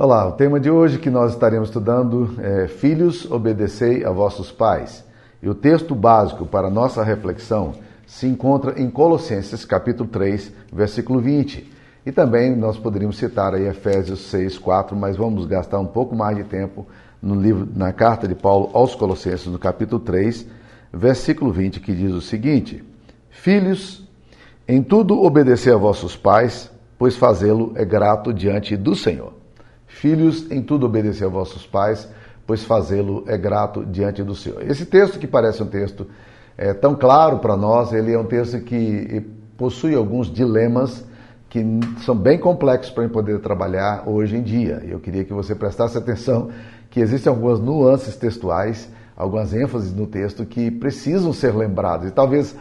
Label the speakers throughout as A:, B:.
A: Olá, o tema de hoje que nós estaremos estudando é Filhos, obedecei a vossos pais. E o texto básico para nossa reflexão se encontra em Colossenses capítulo 3, versículo 20. E também nós poderíamos citar aí Efésios 6, 4, mas vamos gastar um pouco mais de tempo no livro, na carta de Paulo aos Colossenses, no capítulo 3, versículo 20, que diz o seguinte: Filhos, em tudo obedecer a vossos pais, pois fazê-lo é grato diante do Senhor. Filhos, em tudo obedecer a vossos pais, pois fazê-lo é grato diante do Senhor. Esse texto, que parece um texto é, tão claro para nós, ele é um texto que possui alguns dilemas que são bem complexos para poder trabalhar hoje em dia. Eu queria que você prestasse atenção que existem algumas nuances textuais, algumas ênfases no texto que precisam ser lembradas. E talvez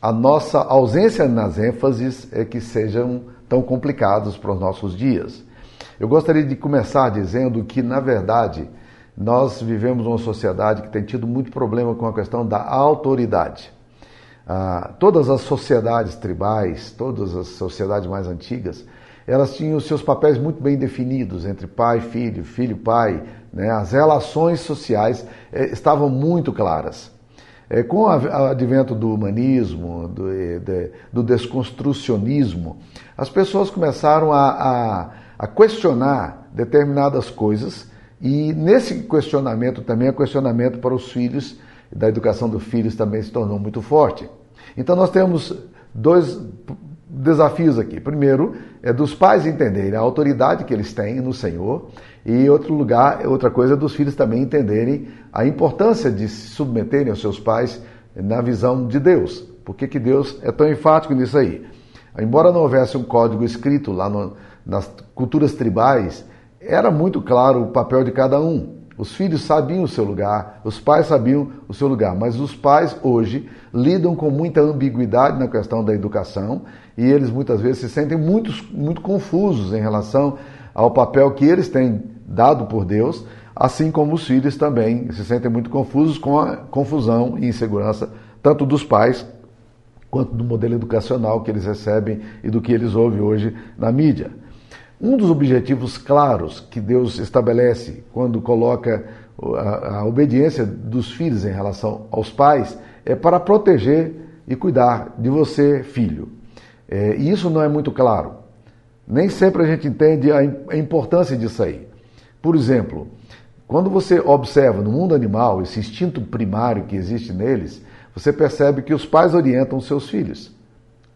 A: a nossa ausência nas ênfases é que sejam tão complicados para os nossos dias. Eu gostaria de começar dizendo que, na verdade, nós vivemos uma sociedade que tem tido muito problema com a questão da autoridade. Ah, todas as sociedades tribais, todas as sociedades mais antigas, elas tinham seus papéis muito bem definidos entre pai, filho, filho, pai. Né? As relações sociais eh, estavam muito claras. É, com o advento do humanismo, do, de, do desconstrucionismo, as pessoas começaram a, a, a, questionar determinadas coisas e nesse questionamento também, o questionamento para os filhos, da educação dos filhos também se tornou muito forte. Então nós temos dois desafios aqui. Primeiro, é dos pais entenderem a autoridade que eles têm no Senhor, e outro lugar, outra coisa é dos filhos também entenderem a importância de se submeterem aos seus pais na visão de Deus. Por que, que Deus é tão enfático nisso aí? Embora não houvesse um código escrito lá no, nas culturas tribais, era muito claro o papel de cada um. Os filhos sabiam o seu lugar, os pais sabiam o seu lugar, mas os pais hoje lidam com muita ambiguidade na questão da educação e eles muitas vezes se sentem muito, muito confusos em relação ao papel que eles têm dado por Deus, assim como os filhos também se sentem muito confusos com a confusão e insegurança tanto dos pais quanto do modelo educacional que eles recebem e do que eles ouvem hoje na mídia. Um dos objetivos claros que Deus estabelece quando coloca a, a, obediência dos filhos em relação aos pais é para proteger e cuidar de você, filho. É, e isso não é muito claro. Nem sempre a gente entende a, a importância disso aí. Por exemplo, quando você observa no mundo animal esse instinto primário que existe neles, você percebe que os pais orientam seus filhos.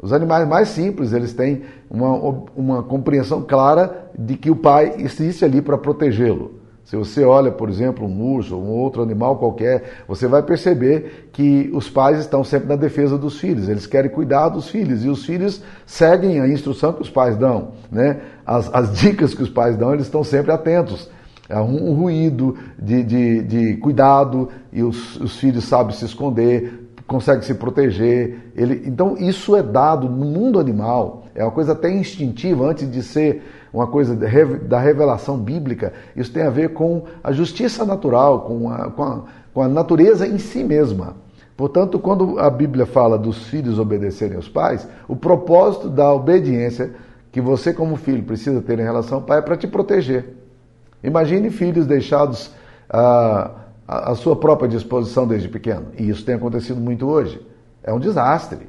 A: Os animais mais simples, eles têm uma, uma compreensão clara de que o pai existe ali para protegê-lo. Se você olha, por exemplo, um urso ou um outro animal qualquer, você vai perceber que os pais estão sempre na defesa dos filhos, eles querem cuidar dos filhos e os filhos seguem a instrução que os pais dão. Né? As, as dicas que os pais dão, eles estão sempre atentos. Um, um ruído de, de, de, cuidado e os, os filhos sabem se esconder, consegue se proteger. Ele, então, isso é dado no mundo animal, é uma coisa até instintiva, antes de ser uma coisa da revelação bíblica. Isso tem a ver com a justiça natural, com a, com a, com a natureza em si mesma. Portanto, quando a Bíblia fala dos filhos obedecerem aos pais, o propósito da obediência que você, como filho, precisa ter em relação ao pai é para te proteger. Imagine filhos deixados. Ah, a, sua própria disposição desde pequeno. E isso tem acontecido muito hoje. É um desastre.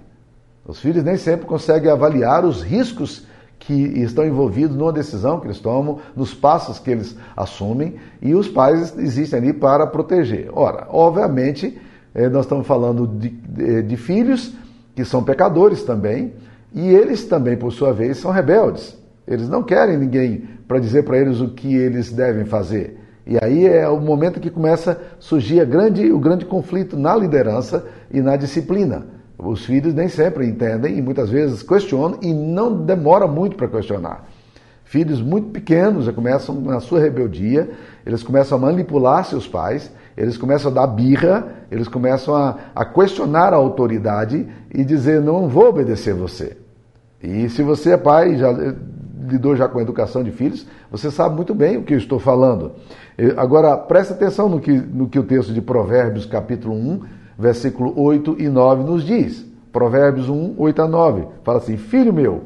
A: Os filhos nem sempre conseguem avaliar os riscos que estão envolvidos numa decisão que eles tomam, nos passos que eles assumem, e os pais existem ali para proteger. Ora, obviamente, eh, nós estamos falando de, de, de filhos que são pecadores também, e eles também, por sua vez, são rebeldes. Eles não querem ninguém para dizer para eles o que eles devem fazer. E aí é o momento que começa a surgir grande, o grande conflito na liderança e na disciplina. Os filhos nem sempre entendem e muitas vezes questionam e não demora muito para questionar. Filhos muito pequenos já começam na sua rebeldia, eles começam a manipular seus pais, eles começam a dar birra, eles começam a, a questionar a autoridade e dizer: não vou obedecer você. E se você é pai, já lidou já com a educação de filhos, você sabe muito bem o que eu estou falando. Agora, preste atenção no que, no que o texto de Provérbios, capítulo 1, versículo 8 e 9 nos diz. Provérbios 1, 8 a 9. Fala assim: Filho meu,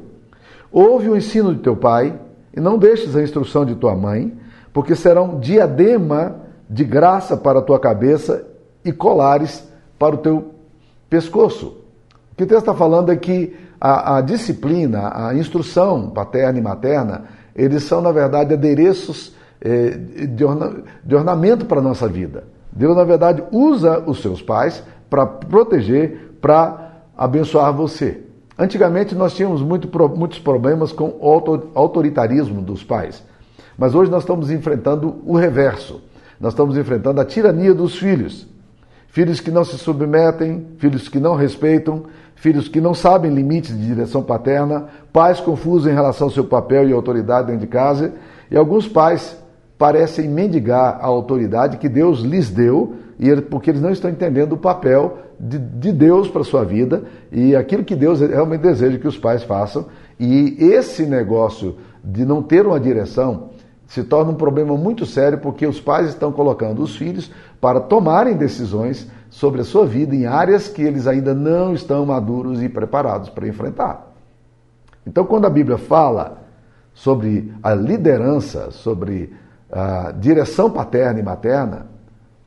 A: ouve o ensino de teu pai, e não deixes a instrução de tua mãe, porque serão diadema de graça para a tua cabeça e colares para o teu pescoço. O que o texto está falando é que a, a disciplina, a instrução paterna e materna, eles são, na verdade, adereços eh, de, orna, de ornamento para a nossa vida. Deus, na verdade, usa os seus pais para proteger, para abençoar você. Antigamente nós tínhamos muito, muitos problemas com o autoritarismo dos pais, mas hoje nós estamos enfrentando o reverso. Nós estamos enfrentando a tirania dos filhos. Filhos que não se submetem, filhos que não respeitam, filhos que não sabem limites de direção paterna, pais confusos em relação ao seu papel e autoridade dentro de casa, e alguns pais parecem mendigar a autoridade que Deus lhes deu, porque eles não estão entendendo o papel de, de Deus para a sua vida e aquilo que Deus realmente deseja que os pais façam. E esse negócio de não ter uma direção se torna um problema muito sério porque os pais estão colocando os filhos para tomarem decisões sobre a sua vida em áreas que eles ainda não estão maduros e preparados para enfrentar. Então, quando a Bíblia fala sobre a liderança, sobre a direção paterna e materna,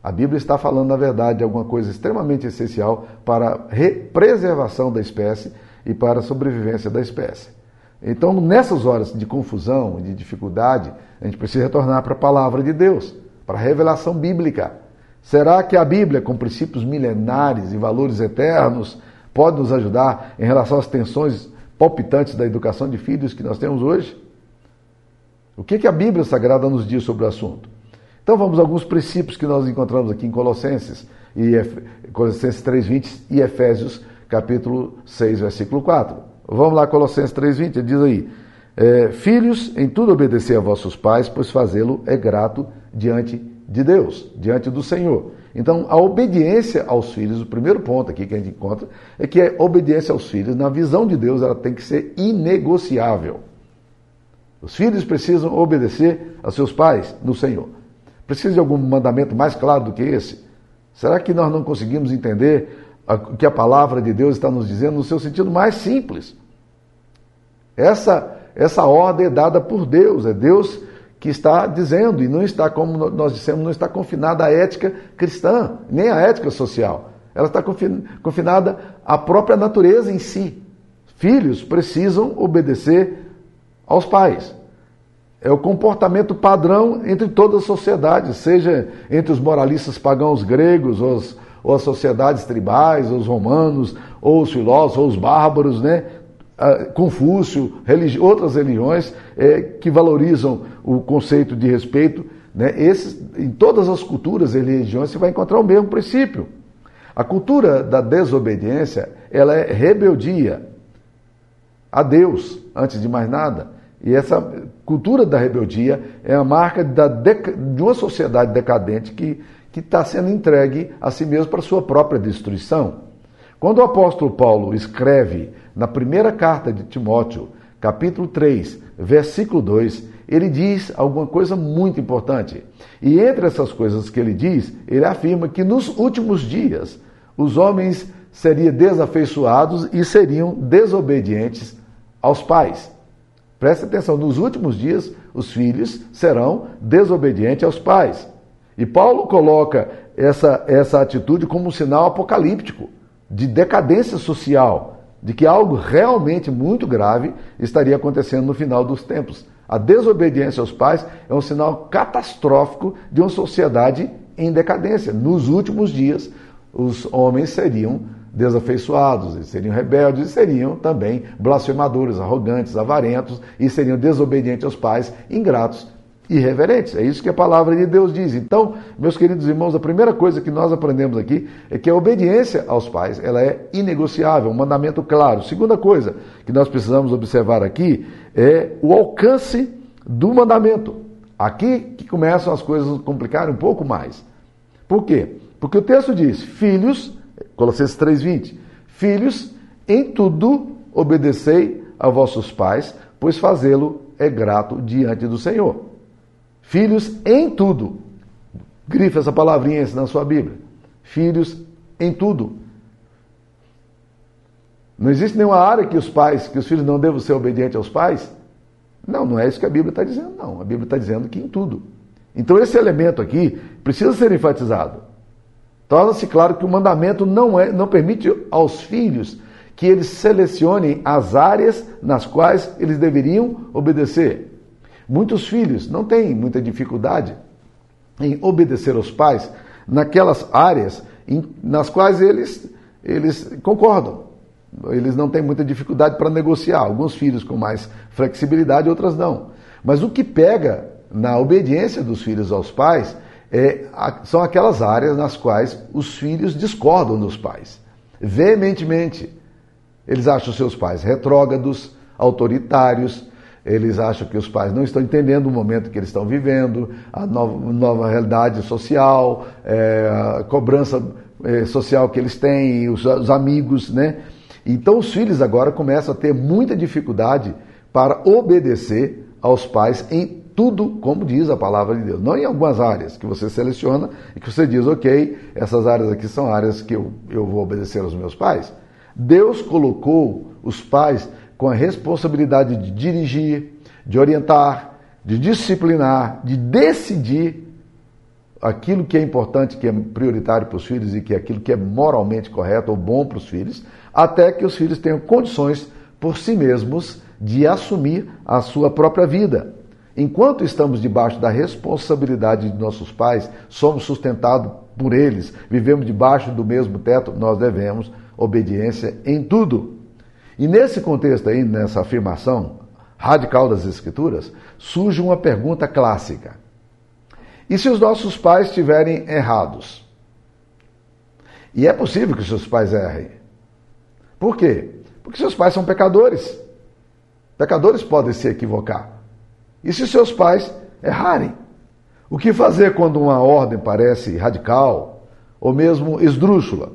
A: a Bíblia está falando, na verdade, de alguma coisa extremamente essencial para a preservação da espécie e para a sobrevivência da espécie. Então, nessas horas de confusão de dificuldade, a gente precisa retornar para a palavra de Deus, para a revelação bíblica. Será que a Bíblia, com princípios milenares e valores eternos, pode nos ajudar em relação às tensões palpitantes da educação de filhos que nós temos hoje? O que, que a Bíblia Sagrada nos diz sobre o assunto? Então vamos a alguns princípios que nós encontramos aqui em Colossenses, e Colossenses 3,20 e Efésios capítulo 6, versículo 4. Vamos lá, Colossenses 3,20, diz aí, é, Filhos, em tudo obedecer a vossos pais, pois fazê-lo é grato diante de Deus, diante do Senhor. Então, a obediência aos filhos, o primeiro ponto aqui que a gente encontra, é que a obediência aos filhos, na visão de Deus, ela tem que ser inegociável. Os filhos precisam obedecer a seus pais no Senhor. Precisa de algum mandamento mais claro do que esse? Será que nós não conseguimos entender o que a palavra de Deus está nos dizendo no seu sentido mais simples? Essa, essa ordem é dada por Deus, é Deus que está dizendo, e não está, como nós dissemos, não está confinada à ética cristã, nem à ética social. Ela está confinada à própria natureza em si. Filhos precisam obedecer aos pais. É o comportamento padrão entre toda a sociedade, seja entre os moralistas pagãos gregos, ou, os, ou as sociedades tribais, ou os romanos, ou os filósofos, ou os bárbaros, né? Confúcio, religi outras religiões é, que valorizam o conceito de respeito. Né? Esses, em todas as culturas e religiões você vai encontrar o mesmo princípio. A cultura da desobediência ela é rebeldia a Deus, antes de mais nada. E essa cultura da rebeldia é a marca de uma sociedade decadente que está sendo entregue a si mesmo para sua própria destruição. Quando o apóstolo Paulo escreve na primeira carta de Timóteo, capítulo 3, versículo 2, ele diz alguma coisa muito importante. E entre essas coisas que ele diz, ele afirma que nos últimos dias os homens seriam desafeiçoados e seriam desobedientes aos pais. Preste atenção, nos últimos dias os filhos serão desobedientes aos pais. E Paulo coloca essa, essa atitude como um sinal apocalíptico de decadência social, de que algo realmente muito grave estaria acontecendo no final dos tempos. A desobediência aos pais é um sinal catastrófico de uma sociedade em decadência. Nos últimos dias, os homens seriam desafeiçoados, seriam rebeldes e seriam também blasfemadores, arrogantes, avarentos e seriam desobedientes aos pais, ingratos irreverentes. É isso que a palavra de Deus diz. Então, meus queridos irmãos, a primeira coisa que nós aprendemos aqui é que a obediência aos pais, ela é inegociável, um mandamento claro. Segunda coisa que nós precisamos observar aqui é o alcance do mandamento. Aqui que começam as coisas a complicar um pouco mais. Por quê? Porque o texto diz: "Filhos Colossenses 3:20. Filhos, em tudo obedecei a vossos pais, pois fazê-lo é grato diante do Senhor. Filhos, em tudo. Grife essa palavrinha na sua Bíblia. Filhos, em tudo. Não existe nenhuma área que os pais, que os filhos não devam ser obedientes aos pais. Não, não é isso que a Bíblia está dizendo, não. A Bíblia está dizendo que em tudo. Então esse elemento aqui precisa ser enfatizado. Torna-se claro que o mandamento não, é, não permite aos filhos que eles selecionem as áreas nas quais eles deveriam obedecer. Muitos filhos não têm muita dificuldade em obedecer aos pais naquelas áreas em, nas quais eles, eles concordam. Eles não têm muita dificuldade para negociar. Alguns filhos com mais flexibilidade, outras não. Mas o que pega na obediência dos filhos aos pais é, são aquelas áreas nas quais os filhos discordam dos pais, veementemente. Eles acham seus pais retrógrados, autoritários, eles acham que os pais não estão entendendo o momento que eles estão vivendo, a nova, nova realidade social, é, a cobrança é, social que eles têm, os, os amigos, né? Então os filhos agora começam a ter muita dificuldade para obedecer aos pais em tudo como diz a palavra de Deus. Não em algumas áreas que você seleciona e que você diz, ok, essas áreas aqui são áreas que eu, eu vou obedecer aos meus pais. Deus colocou os pais com a responsabilidade de dirigir, de orientar, de disciplinar, de decidir aquilo que é importante, que é prioritário para os filhos e que é aquilo que é moralmente correto ou bom para os filhos, até que os filhos tenham condições por si mesmos de assumir a sua própria vida. Enquanto estamos debaixo da responsabilidade de nossos pais, somos sustentados por eles, vivemos debaixo do mesmo teto, nós devemos obediência em tudo. E nesse contexto aí, nessa afirmação radical das Escrituras, surge uma pergunta clássica. E se os nossos pais estiverem errados? E é possível que seus pais errem. Por quê? Porque seus pais são pecadores. Pecadores podem se equivocar. E se seus pais errarem? O que fazer quando uma ordem parece radical ou mesmo esdrúxula?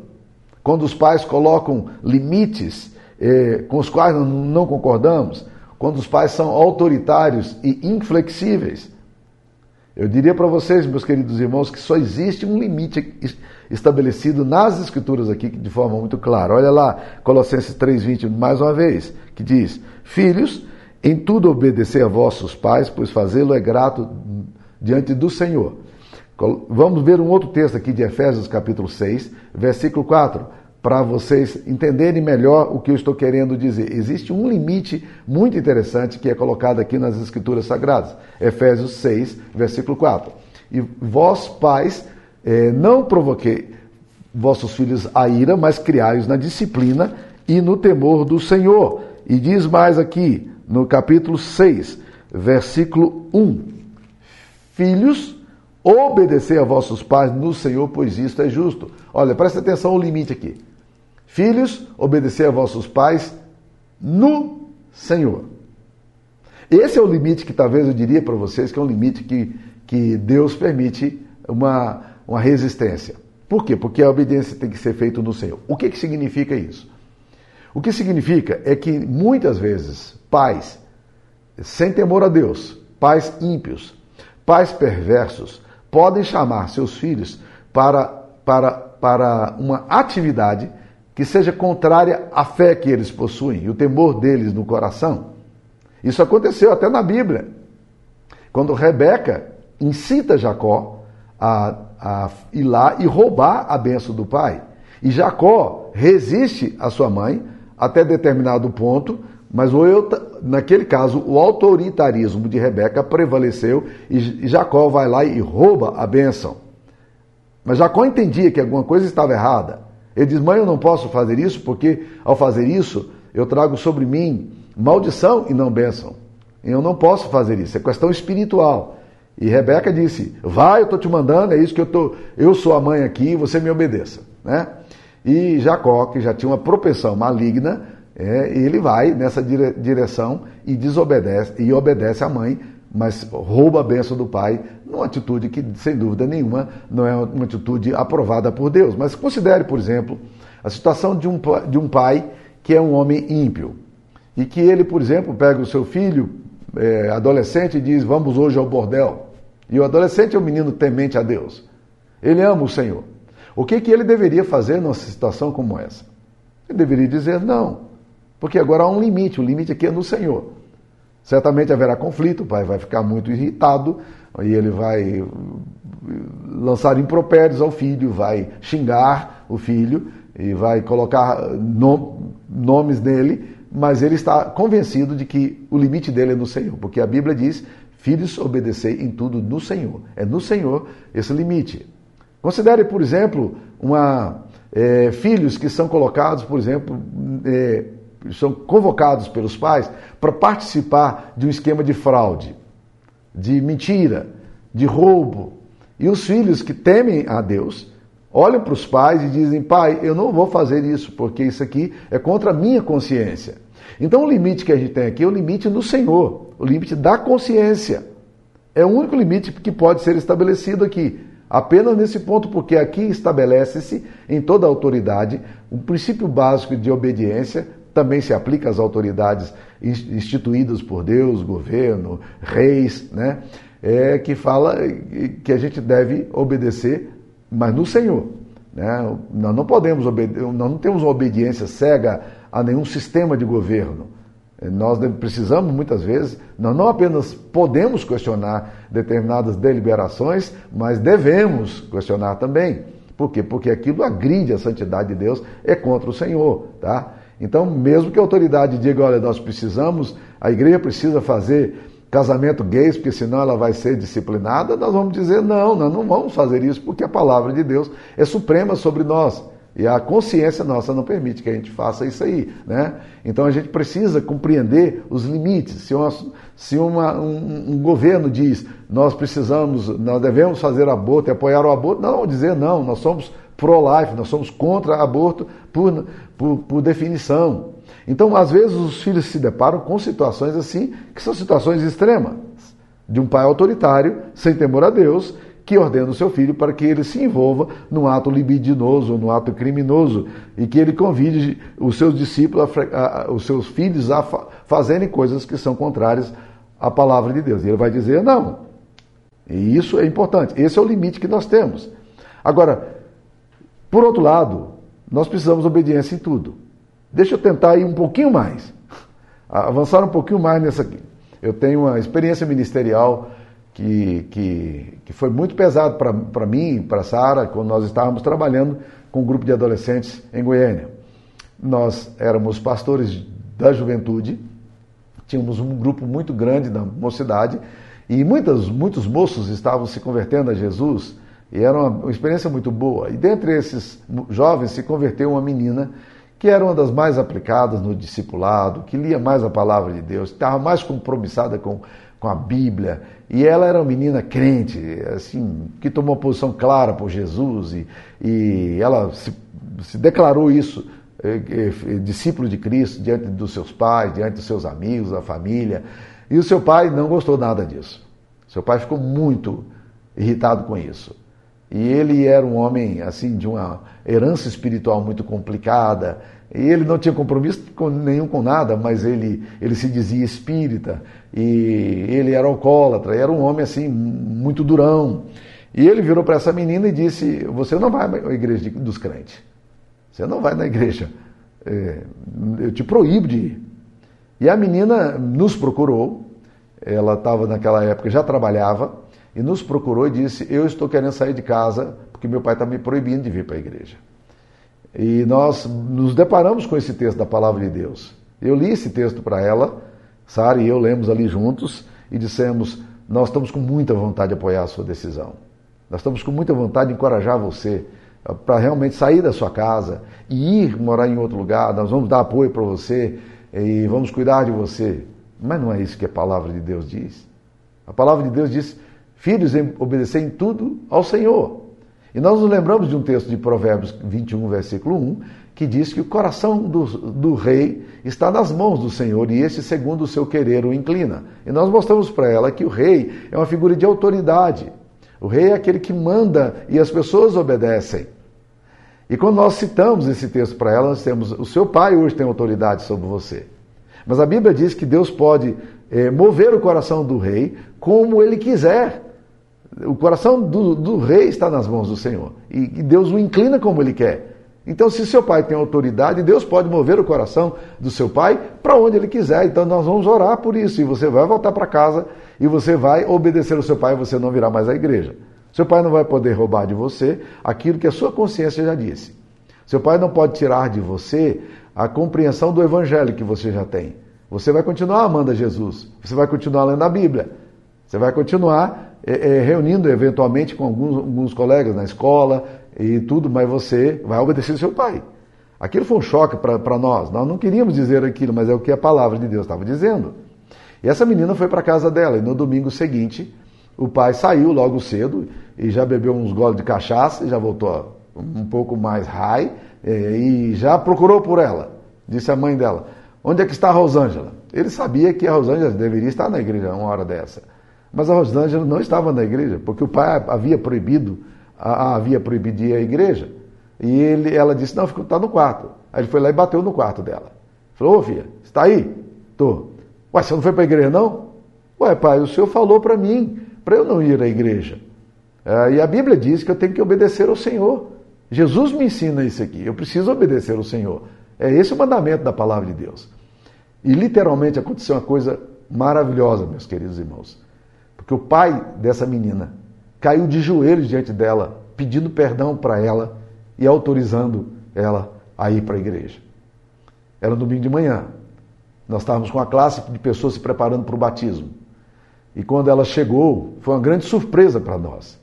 A: Quando os pais colocam limites eh, com os quais não concordamos? Quando os pais são autoritários e inflexíveis? Eu diria para vocês, meus queridos irmãos, que só existe um limite estabelecido nas Escrituras aqui de forma muito clara. Olha lá, Colossenses 3,20, mais uma vez, que diz: Filhos, em tudo obedecer a vossos pais, pois fazê-lo é grato diante do Senhor. Vamos ver um outro texto aqui de Efésios capítulo 6, versículo 4, para vocês entenderem melhor o que eu estou querendo dizer. Existe um limite muito interessante que é colocado aqui nas Escrituras Sagradas. Efésios 6, versículo 4. E vós, pais, eh, não provoquei vossos filhos a ira, mas criai-os na disciplina e no temor do Senhor. E diz mais aqui, no capítulo 6, versículo 1. Filhos, obedecer a vossos pais no Senhor, pois isto é justo. Olha, presta atenção ao limite aqui. Filhos, obedecer a vossos pais no Senhor. Esse é o limite que talvez eu diria para vocês que é um limite que, que Deus permite uma, uma resistência. Por quê? Porque a obediência tem que ser feita no Senhor. O que, que significa isso? O que significa é que muitas vezes pais sem temor a Deus, pais ímpios, pais perversos, podem chamar seus filhos para, para, para uma atividade que seja contrária à fé que eles possuem e o temor deles no coração. Isso aconteceu até na Bíblia. Quando Rebeca incita Jacó a, a ir lá e roubar a benção do pai. E Jacó resiste à sua mãe até determinado ponto, mas o eu, naquele caso, o autoritarismo de Rebeca prevaleceu e Jacó vai lá e rouba a bênção. Mas Jacó entendia que alguma coisa estava errada. Ele diz: Mãe, eu não posso fazer isso porque ao fazer isso eu trago sobre mim maldição e não bênção. Eu não posso fazer isso, é questão espiritual. E Rebeca disse: Vai, eu estou te mandando, é isso que eu estou. Eu sou a mãe aqui, você me obedeça. Né? E Jacó, que já tinha uma propensão maligna, é, ele vai nessa dire direção e desobedece e obedece à mãe, mas rouba a benção do pai, numa atitude que, sem dúvida nenhuma, não é uma atitude aprovada por Deus. Mas considere, por exemplo, a situação de um, de um pai que é um homem ímpio e que ele, por exemplo, pega o seu filho é, adolescente e diz: Vamos hoje ao bordel. E o adolescente é um menino temente a Deus. Ele ama o Senhor. O que, que ele deveria fazer numa situação como essa? Ele deveria dizer: Não, porque agora há um limite, o limite aqui é no Senhor. Certamente haverá conflito, o pai vai ficar muito irritado e ele vai lançar impropérios ao filho, vai xingar o filho e vai colocar nomes nele, mas ele está convencido de que o limite dele é no Senhor, porque a Bíblia diz: Filhos, obedecei em tudo no Senhor. É no Senhor esse limite. Considere, por exemplo, uma, é, filhos que são colocados, por exemplo, é, são convocados pelos pais para participar de um esquema de fraude, de mentira, de roubo. E os filhos que temem a Deus olham para os pais e dizem: Pai, eu não vou fazer isso, porque isso aqui é contra a minha consciência. Então o limite que a gente tem aqui é o limite no Senhor, o limite da consciência. É o único limite que pode ser estabelecido aqui. Apenas nesse ponto, porque aqui estabelece-se em toda autoridade um princípio básico de obediência, também se aplica às autoridades instituídas por Deus, governo, reis, né? É, que fala que a gente deve obedecer, mas no Senhor. Né? Nós não podemos obedecer, nós não temos uma obediência cega a nenhum sistema de governo. Nós precisamos, muitas vezes, nós não apenas podemos questionar determinadas deliberações, mas devemos questionar também. Por quê? Porque aquilo agride a santidade de Deus, é contra o Senhor, tá? Então, mesmo que a autoridade diga, olha, nós precisamos, a igreja precisa fazer casamento gays, porque senão ela vai ser disciplinada, nós vamos dizer, não, nós não vamos fazer isso, porque a palavra de Deus é suprema sobre nós. E a consciência nossa não permite que a gente faça isso aí. Né? Então a gente precisa compreender os limites. Se, uma, se uma, um, um, governo diz nós precisamos, nós devemos fazer aborto e apoiar o aborto, não dizer não, nós somos pro-life, nós somos contra aborto por, por, por definição. Então, às vezes, os filhos se deparam com situações assim, que são situações extremas, de um pai autoritário, sem temor a Deus, que ordena o seu filho para que ele se envolva num ato libidinoso, num ato criminoso, e que ele convide os seus discípulos, a, a, os seus filhos a fa fazerem coisas que são contrárias à palavra de Deus. E ele vai dizer não. E isso é importante. Esse é o limite que nós temos. Agora, por outro lado, nós precisamos obediência em tudo. Deixa eu tentar ir um pouquinho mais, avançar um pouquinho mais nessa aqui. Eu tenho uma experiência ministerial que, que, que foi muito pesado para mim, para Sara, quando nós estávamos trabalhando com um grupo de adolescentes em Goiânia. Nós éramos pastores da juventude, tínhamos um grupo muito grande da mocidade e muitas, muitos moços estavam se convertendo a Jesus e era uma, uma experiência muito boa. E dentre esses jovens se converteu uma menina que era uma das mais aplicadas no discipulado, que lia mais a palavra de Deus, estava mais compromissada com, com a Bíblia. E ela era uma menina crente, assim, que tomou uma posição clara por Jesus e, e ela se, se declarou isso, é, é, discípulo de Cristo, diante dos seus pais, diante dos seus amigos, da família. E o seu pai não gostou nada disso. Seu pai ficou muito irritado com isso. E ele era um homem assim de uma herança espiritual muito complicada. E ele não tinha compromisso com, nenhum com nada, mas ele, ele se dizia espírita e ele era alcoólatra, era um homem assim muito durão. E ele virou para essa menina e disse: Você não vai à igreja dos crentes. Você não vai na igreja. É, eu te proíbo de ir. E a menina nos procurou. Ela estava naquela época, já trabalhava e nos procurou e disse: Eu estou querendo sair de casa porque meu pai está me proibindo de vir para a igreja. E nós nos deparamos com esse texto da palavra de Deus. Eu li esse texto para ela, Sara e eu lemos ali juntos e dissemos: Nós estamos com muita vontade de apoiar a sua decisão. Nós estamos com muita vontade de encorajar você para realmente sair da sua casa e ir morar em outro lugar. Nós vamos dar apoio para você e vamos cuidar de você. Mas não é isso que a palavra de Deus diz. A palavra de Deus diz Filhos, obedecer em tudo ao Senhor. E nós nos lembramos de um texto de Provérbios 21, versículo 1, que diz que o coração do, do rei está nas mãos do Senhor e esse, segundo o seu querer, o inclina. E nós mostramos para ela que o rei é uma figura de autoridade. O rei é aquele que manda e as pessoas obedecem. E quando nós citamos esse texto para ela, nós temos: o seu pai hoje tem autoridade sobre você. Mas a Bíblia diz que Deus pode é, mover o coração do rei como ele quiser. O coração do, do, rei está nas mãos do Senhor. E, e Deus o inclina como ele quer. Então, se seu pai tem autoridade, Deus pode mover o coração do seu pai para onde ele quiser. Então, nós vamos orar por isso. E você vai voltar para casa e você vai obedecer ao seu pai e você não virá mais à igreja. Seu pai não vai poder roubar de você aquilo que a sua consciência já disse. Seu pai não pode tirar de você a compreensão do evangelho que você já tem. Você vai continuar amando a Jesus. Você vai continuar lendo a Bíblia. Você vai continuar é, é, reunindo eventualmente com alguns, alguns colegas na escola, e tudo, mas você vai obedecer seu pai. Aquilo foi um choque para nós. Nós não queríamos dizer aquilo, mas é o que a palavra de Deus estava dizendo. E essa menina foi para casa dela, e no domingo seguinte, o pai saiu logo cedo e já bebeu uns goles de cachaça, e já voltou um pouco mais high, e já procurou por ela. Disse a mãe dela: Onde é que está a Rosângela? Ele sabia que a Rosângela deveria estar na igreja uma hora dessa. Mas a Rosângela não estava na igreja, porque o pai havia proibido havia proibido ir à igreja. E ele, ela disse, não, está no quarto. Aí ele foi lá e bateu no quarto dela. Falou, ô filha, está aí? Tô. Ué, você não foi para a igreja não? Ué, pai, o senhor falou para mim, para eu não ir à igreja. É, e a Bíblia diz que eu tenho que obedecer ao Senhor. Jesus me ensina isso aqui. Eu preciso obedecer ao Senhor. É esse o mandamento da palavra de Deus. E literalmente aconteceu uma coisa maravilhosa, meus queridos irmãos. Porque o pai dessa menina caiu de joelhos diante dela, pedindo perdão para ela e autorizando ela a ir para a igreja. Era domingo de manhã. Nós estávamos com a classe de pessoas se preparando para o batismo. E quando ela chegou, foi uma grande surpresa para nós.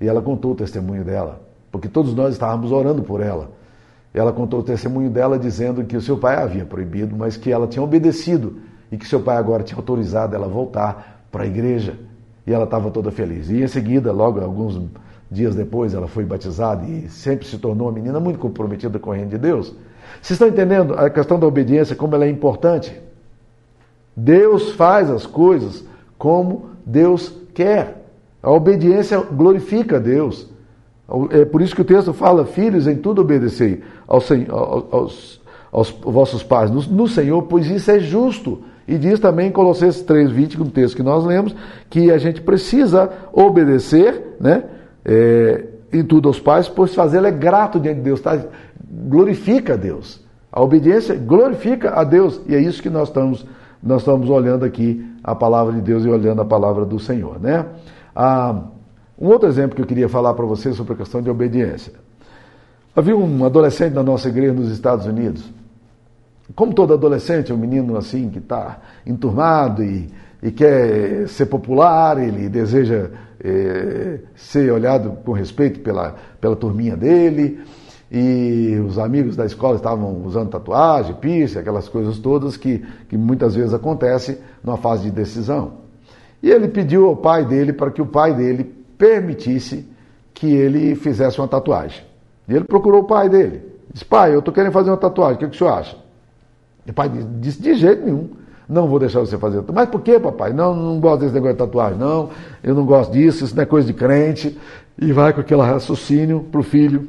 A: E ela contou o testemunho dela, porque todos nós estávamos orando por ela. Ela contou o testemunho dela dizendo que o seu pai havia proibido, mas que ela tinha obedecido e que seu pai agora tinha autorizado ela voltar para a igreja. E ela estava toda feliz. E em seguida, logo alguns dias depois, ela foi batizada e sempre se tornou uma menina muito comprometida com o reino de Deus. Vocês estão entendendo a questão da obediência, como ela é importante? Deus faz as coisas como Deus quer. A obediência glorifica a Deus. É por isso que o texto fala: Filhos, em tudo obedecei aos, aos, aos vossos pais no, no Senhor, pois isso é justo. E diz também em Colossenses 3,20, no texto que nós lemos, que a gente precisa obedecer né, é, em tudo aos pais, pois fazê-lo é grato diante de Deus, tá? glorifica a Deus. A obediência glorifica a Deus. E é isso que nós estamos, nós estamos olhando aqui a palavra de Deus e olhando a palavra do Senhor. Né? Ah, um outro exemplo que eu queria falar para vocês sobre a questão de obediência. Havia um adolescente na nossa igreja nos Estados Unidos como todo adolescente, é um menino assim que está enturmado e, e, quer ser popular, ele deseja é, ser olhado com respeito pela, pela turminha dele, e os amigos da escola estavam usando tatuagem, piercing, aquelas coisas todas que, que muitas vezes acontecem numa fase de decisão. E ele pediu ao pai dele para que o pai dele permitisse que ele fizesse uma tatuagem. E ele procurou o pai dele. Disse, pai, eu estou querendo fazer uma tatuagem, o que, que o senhor acha? O pai disse, de jeito nenhum. Não vou deixar você fazer. Mas por que, papai? Não, não gosto desse negócio de tatuagem, não. Eu não gosto disso, isso não é coisa de crente. E vai com aquele raciocínio para o filho.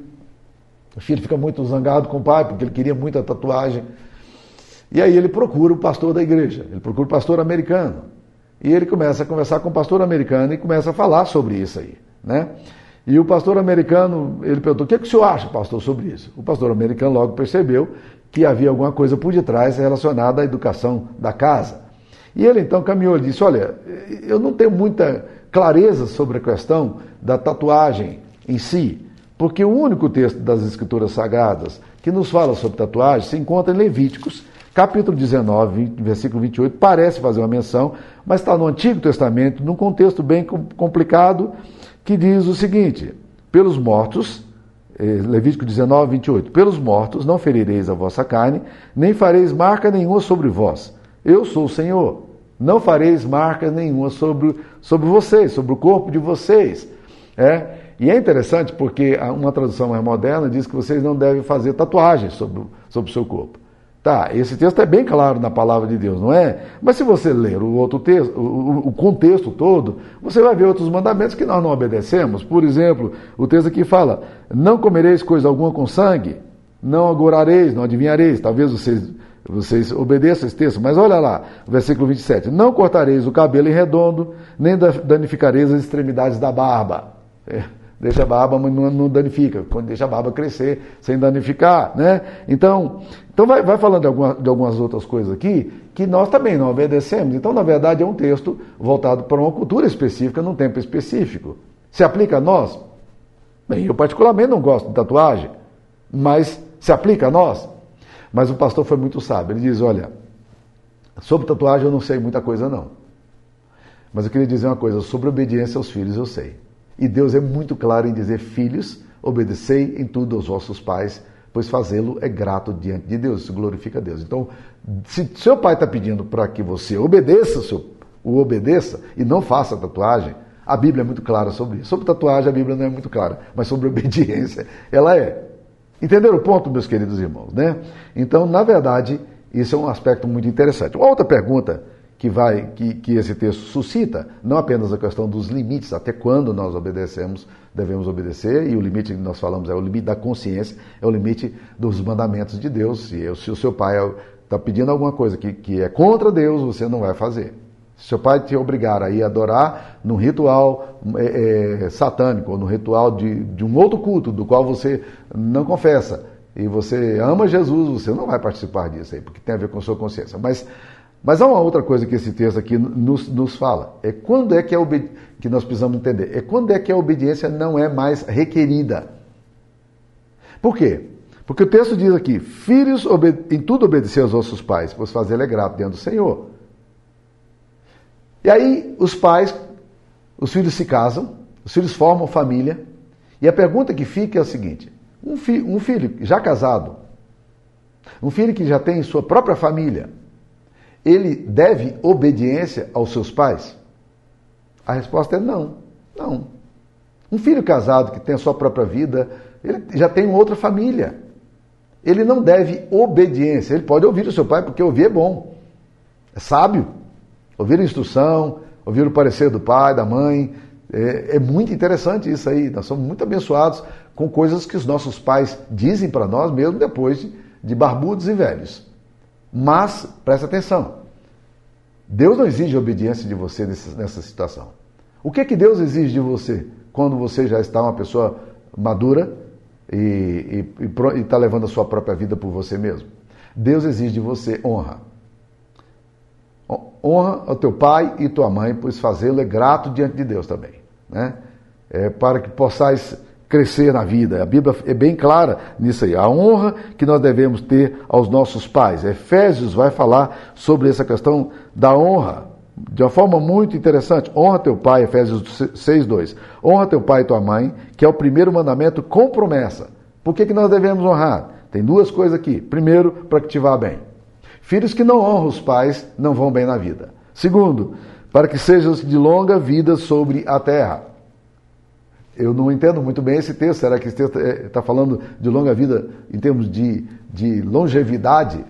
A: O filho fica muito zangado com o pai, porque ele queria muito a tatuagem. E aí ele procura o pastor da igreja, ele procura o pastor americano. E ele começa a conversar com o pastor americano e começa a falar sobre isso aí. Né? E o pastor americano, ele perguntou, o que, é que o senhor acha, pastor, sobre isso? O pastor americano logo percebeu que havia alguma coisa por detrás relacionada à educação da casa. E ele então caminhou e disse: Olha, eu não tenho muita clareza sobre a questão da tatuagem em si, porque o único texto das Escrituras Sagradas que nos fala sobre tatuagem se encontra em Levíticos, capítulo 19, versículo 28, parece fazer uma menção, mas está no Antigo Testamento, num contexto bem complicado, que diz o seguinte: pelos mortos Levítico 19, 28. Pelos mortos não ferireis a vossa carne, nem fareis marca nenhuma sobre vós. Eu sou o Senhor. Não fareis marca nenhuma sobre, sobre vocês, sobre o corpo de vocês. É? E é interessante porque uma tradução mais moderna diz que vocês não devem fazer tatuagens sobre, sobre o seu corpo. Tá, esse texto é bem claro na palavra de Deus, não é? Mas se você ler o outro texto, o, o, contexto todo, você vai ver outros mandamentos que nós não obedecemos. Por exemplo, o texto aqui fala: Não comereis coisa alguma com sangue, não agorareis, não adivinhareis. Talvez vocês, vocês obedeçam esse texto, mas olha lá, versículo 27. Não cortareis o cabelo em redondo, nem danificareis as extremidades da barba. É, deixa a barba, mas não, não danifica. Quando deixa a barba crescer sem danificar, né? Então, então vai, vai falando de, alguma, de algumas outras coisas aqui que nós também não obedecemos. Então, na verdade, é um texto voltado para uma cultura específica, num tempo específico. Se aplica a nós? Bem, eu particularmente não gosto de tatuagem, mas se aplica a nós? Mas o pastor foi muito sábio. Ele diz: olha, sobre tatuagem eu não sei muita coisa não. Mas eu queria dizer uma coisa, sobre obediência aos filhos eu sei. E Deus é muito claro em dizer: filhos, obedecei em tudo aos vossos pais, pois fazê-lo é grato diante de Deus, isso glorifica a Deus. Então, se seu pai está pedindo para que você obedeça, seu, o obedeça e não faça tatuagem, a Bíblia é muito clara sobre isso. Sobre tatuagem, a Bíblia não é muito clara, mas sobre obediência, ela é. Entenderam o ponto, meus queridos irmãos, né? Então, na verdade, isso é um aspecto muito interessante. Uma outra pergunta que vai que, que esse texto suscita, não apenas a questão dos limites, até quando nós obedecemos, devemos obedecer, e o limite que nós falamos é o limite da consciência, é o limite dos mandamentos de Deus. Se, se o seu pai está pedindo alguma coisa que, que é contra Deus, você não vai fazer. Se seu pai te obrigar a ir adorar num ritual é, é, satânico, ou no ritual de, de um outro culto, do qual você não confessa, e você ama Jesus, você não vai participar disso aí, porque tem a ver com sua consciência. Mas mas há uma outra coisa que esse texto aqui nos, nos fala. É quando é que, a que nós precisamos entender. É quando é que a obediência não é mais requerida. Por quê? Porque o texto diz aqui: Filhos, em tudo obedecer aos vossos pais, pois fazer é grato diante do Senhor. E aí os pais, os filhos se casam, os filhos formam família, e a pergunta que fica é a seguinte: um, fi, um filho já casado, um filho que já tem sua própria família, ele deve obediência aos seus pais? A resposta é não. Não. Um filho casado que tem a sua própria vida, ele já tem outra família. Ele não deve obediência. Ele pode ouvir o seu pai, porque ouvir é bom. É sábio. Ouvir a instrução, ouvir o parecer do pai, da mãe. É, é muito interessante isso aí. Nós somos muito abençoados com coisas que os nossos pais dizem para nós, mesmo depois de, de barbudos e velhos. Mas, preste atenção, Deus não exige obediência de você nessa situação. O que é que Deus exige de você quando você já está uma pessoa madura e está levando a sua própria vida por você mesmo? Deus exige de você honra. Honra ao teu pai e tua mãe, pois fazê-lo é grato diante de Deus também. Né? É, para que possais crescer na vida. A Bíblia é bem clara nisso aí. A honra que nós devemos ter aos nossos pais. Efésios vai falar sobre essa questão da honra. De uma forma muito interessante, honra teu pai, Efésios 6, 2. Honra teu pai e tua mãe, que é o primeiro mandamento com promessa. Por que, que nós devemos honrar? Tem duas coisas aqui. Primeiro, para que te vá bem. Filhos que não honram os pais não vão bem na vida. Segundo, para que sejam de longa vida sobre a terra. Eu não entendo muito bem esse texto. Será que esse texto está é, falando de longa vida em termos de, de longevidade?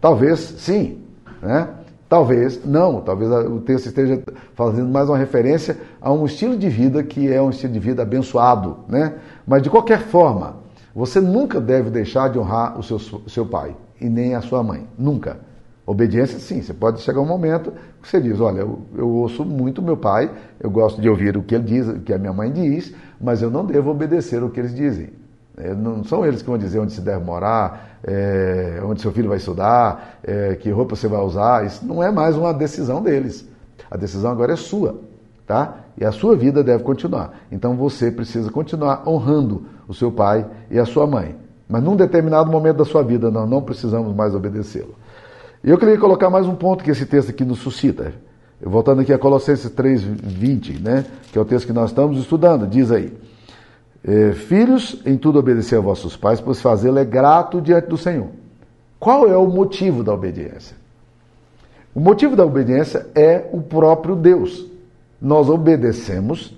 A: Talvez sim. Né? Talvez não. Talvez o texto esteja fazendo mais uma referência a um estilo de vida que é um estilo de vida abençoado. Né? Mas de qualquer forma, você nunca deve deixar de honrar o seu, seu pai e nem a sua mãe. Nunca. Obediência, sim. Você pode chegar um momento que você diz: Olha, eu, eu ouço muito meu pai, eu gosto de ouvir o que ele diz, o que a minha mãe diz, mas eu não devo obedecer o que eles dizem. É, não são eles que vão dizer onde se deve morar, é, onde seu filho vai estudar, é, que roupa você vai usar. Isso não é mais uma decisão deles. A decisão agora é sua, tá? E a sua vida deve continuar. Então você precisa continuar honrando o seu pai e a sua mãe. Mas num determinado momento da sua vida, nós não precisamos mais obedecê-lo. E eu queria colocar mais um ponto que esse texto aqui nos suscita. Voltando aqui a Colossenses 3, 20, né? que é o texto que nós estamos estudando, diz aí. É, Filhos, em tudo obedecer a vossos pais, pois fazê-lo é grato diante do Senhor. Qual é o motivo da obediência? O motivo da obediência é o próprio Deus. Nós obedecemos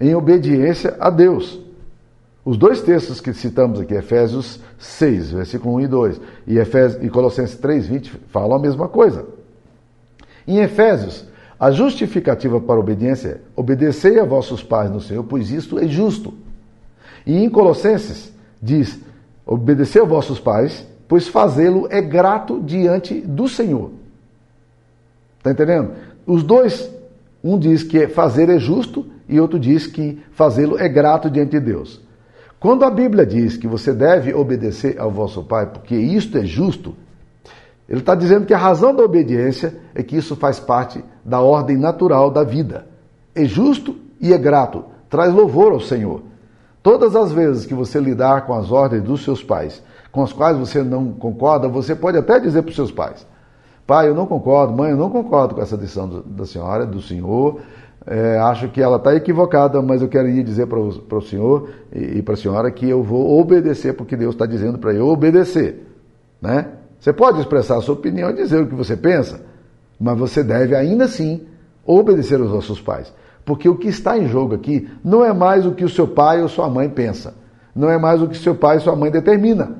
A: em obediência a Deus. Os dois textos que citamos aqui, Efésios 6, versículo 1 e 2, e, Efésios, e Colossenses 3, 20, falam a mesma coisa. Em Efésios, a justificativa para a obediência é obedecei a vossos pais no Senhor, pois isto é justo. E em Colossenses diz, obedecei a vossos pais, pois fazê-lo é grato diante do Senhor. Está entendendo? Os dois, um diz que fazer é justo e outro diz que fazê-lo é grato diante de Deus. Quando a Bíblia diz que você deve obedecer ao vosso pai, porque isto é justo, ele está dizendo que a razão da obediência é que isso faz parte da ordem natural da vida. É justo e é grato, traz louvor ao Senhor. Todas as vezes que você lidar com as ordens dos seus pais, com as quais você não concorda, você pode até dizer para os seus pais: Pai, eu não concordo, mãe, eu não concordo com essa decisão da senhora, do senhor. É, acho que ela está equivocada, mas eu quero dizer para o, senhor e, e para a senhora que eu vou obedecer porque Deus está dizendo para eu obedecer. Né? Você pode expressar a sua opinião e dizer o que você pensa, mas você deve ainda assim obedecer aos nossos pais. Porque o que está em jogo aqui não é mais o que o seu pai ou sua mãe pensa, não é mais o que seu pai e sua mãe determina,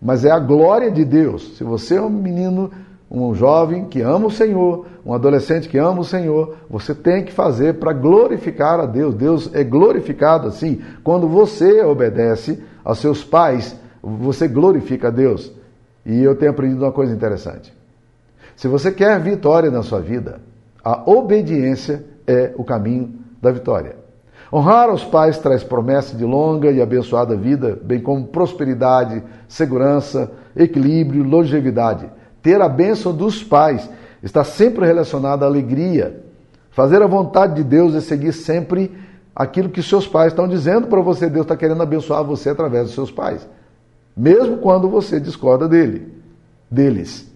A: mas é a glória de Deus. Se você é um menino um jovem que ama o Senhor, um adolescente que ama o Senhor, você tem que fazer para glorificar a Deus. Deus é glorificado assim. Quando você obedece aos seus pais, você glorifica a Deus. E eu tenho aprendido uma coisa interessante. Se você quer vitória na sua vida, a obediência é o caminho da vitória. Honrar os pais traz promessa de longa e abençoada vida, bem como prosperidade, segurança, equilíbrio, longevidade. Ter a bênção dos pais está sempre relacionado à alegria. Fazer a vontade de Deus é seguir sempre aquilo que seus pais estão dizendo para você. Deus está querendo abençoar você através dos seus pais, mesmo quando você discorda dele, deles.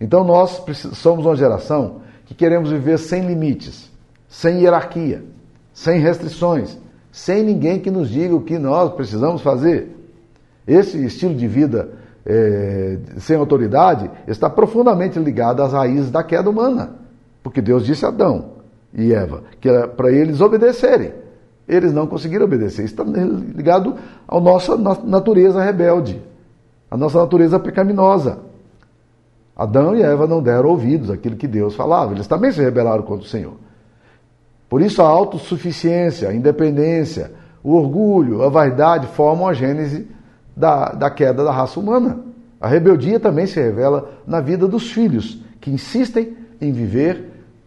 A: Então nós somos uma geração que queremos viver sem limites, sem hierarquia, sem restrições, sem ninguém que nos diga o que nós precisamos fazer. Esse estilo de vida é, sem autoridade está profundamente ligado às raízes da queda humana. Porque Deus disse a Adão e Eva que era para eles obedecerem. Eles não conseguiram obedecer. Isso está ligado à nossa natureza rebelde, à nossa natureza pecaminosa. Adão e Eva não deram ouvidos àquilo que Deus falava. Eles também se rebelaram contra o Senhor. Por isso a autossuficiência, a independência, o orgulho, a vaidade formam a gênese da, da queda da raça humana. A rebeldia também se revela na vida dos filhos, que insistem em viver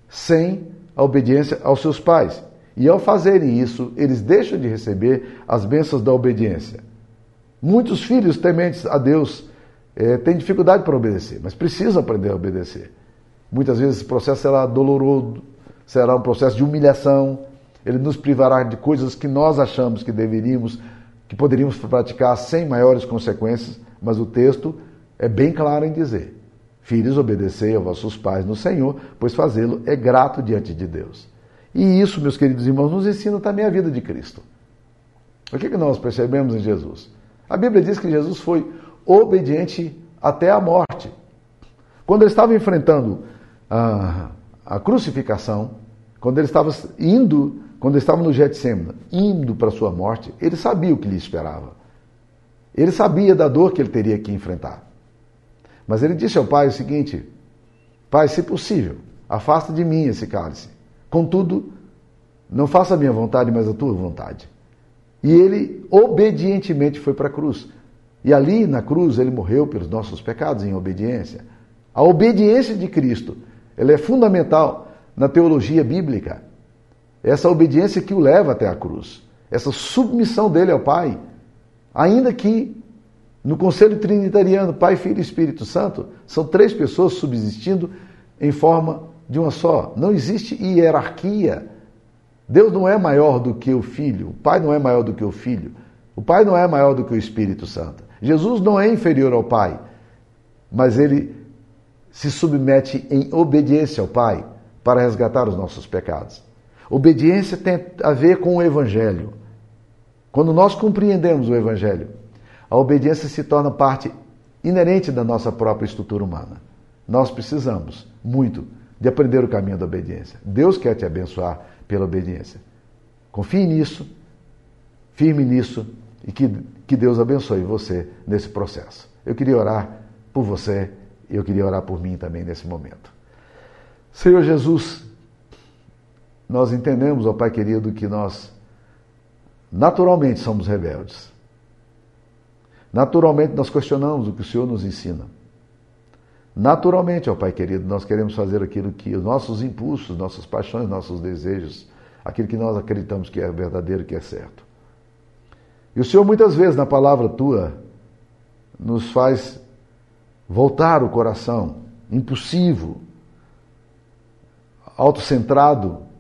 A: sem a obediência aos seus pais. E ao fazerem isso, eles deixam de receber as bênçãos da obediência. Muitos filhos tementes a Deus é, têm dificuldade para obedecer, mas precisam aprender a obedecer. Muitas vezes esse processo será doloroso, será um processo de humilhação, ele nos privará de coisas que nós achamos que deveríamos que poderíamos praticar sem maiores consequências, mas o texto é bem claro em dizer: Filhos, obedecei a vossos pais no Senhor, pois fazê-lo é grato diante de Deus. E isso, meus queridos irmãos, nos ensina também a vida de Cristo. O que, que nós percebemos em Jesus? A Bíblia diz que Jesus foi obediente até a morte. Quando ele estava enfrentando a, a crucificação, quando ele estava indo quando estava no Getsemane, indo para sua morte, ele sabia o que lhe esperava. Ele sabia da dor que ele teria que enfrentar. Mas ele disse ao pai o seguinte: Pai, se possível, afasta de mim esse cálice. Contudo, não faça a minha vontade, mas a tua vontade. E ele obedientemente foi para a cruz. E ali na cruz ele morreu pelos nossos pecados em obediência. A obediência de Cristo, ela é fundamental na teologia bíblica. Essa obediência que o leva até a cruz. Essa submissão dele ao Pai. Ainda que no conselho trinitariano, Pai, Filho e Espírito Santo, são três pessoas subsistindo em forma de uma só. Não existe hierarquia. Deus não é maior do que o Filho, o Pai não é maior do que o Filho, o Pai não é maior do que o Espírito Santo. Jesus não é inferior ao Pai, mas ele se submete em obediência ao Pai para resgatar os nossos pecados. Obediência tem a ver com o Evangelho. Quando nós compreendemos o Evangelho, a obediência se torna parte inerente da nossa própria estrutura humana. Nós precisamos muito de aprender o caminho da obediência. Deus quer te abençoar pela obediência. Confie nisso, firme nisso e que, que Deus abençoe você nesse processo. Eu queria orar por você e eu queria orar por mim também nesse momento. Senhor Jesus, nós entendemos, ó Pai querido, que nós naturalmente somos rebeldes. Naturalmente nós questionamos o que o Senhor nos ensina. Naturalmente, ó Pai querido, nós queremos fazer aquilo que os nossos impulsos, nossas paixões, nossos desejos aquilo que nós acreditamos que é verdadeiro, que é certo. E o Senhor, muitas vezes, na palavra tua, nos faz voltar o coração impulsivo, autocentrado,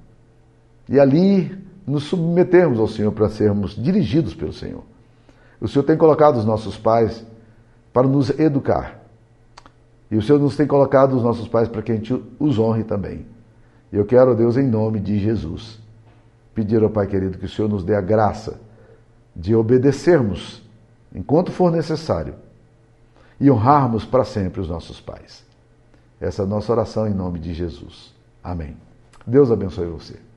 A: e ali nos submetermos ao Senhor para sermos dirigidos pelo Senhor. O Senhor tem colocado os nossos pais para nos educar. E o Senhor nos tem colocado os nossos pais para que a gente os honre também. E eu quero, Deus, em nome de Jesus, pedir ao Pai querido que o Senhor nos dê a graça de obedecermos enquanto for necessário e honrarmos para sempre os nossos pais. Essa é a nossa oração em nome de Jesus. Amém. Deus abençoe você.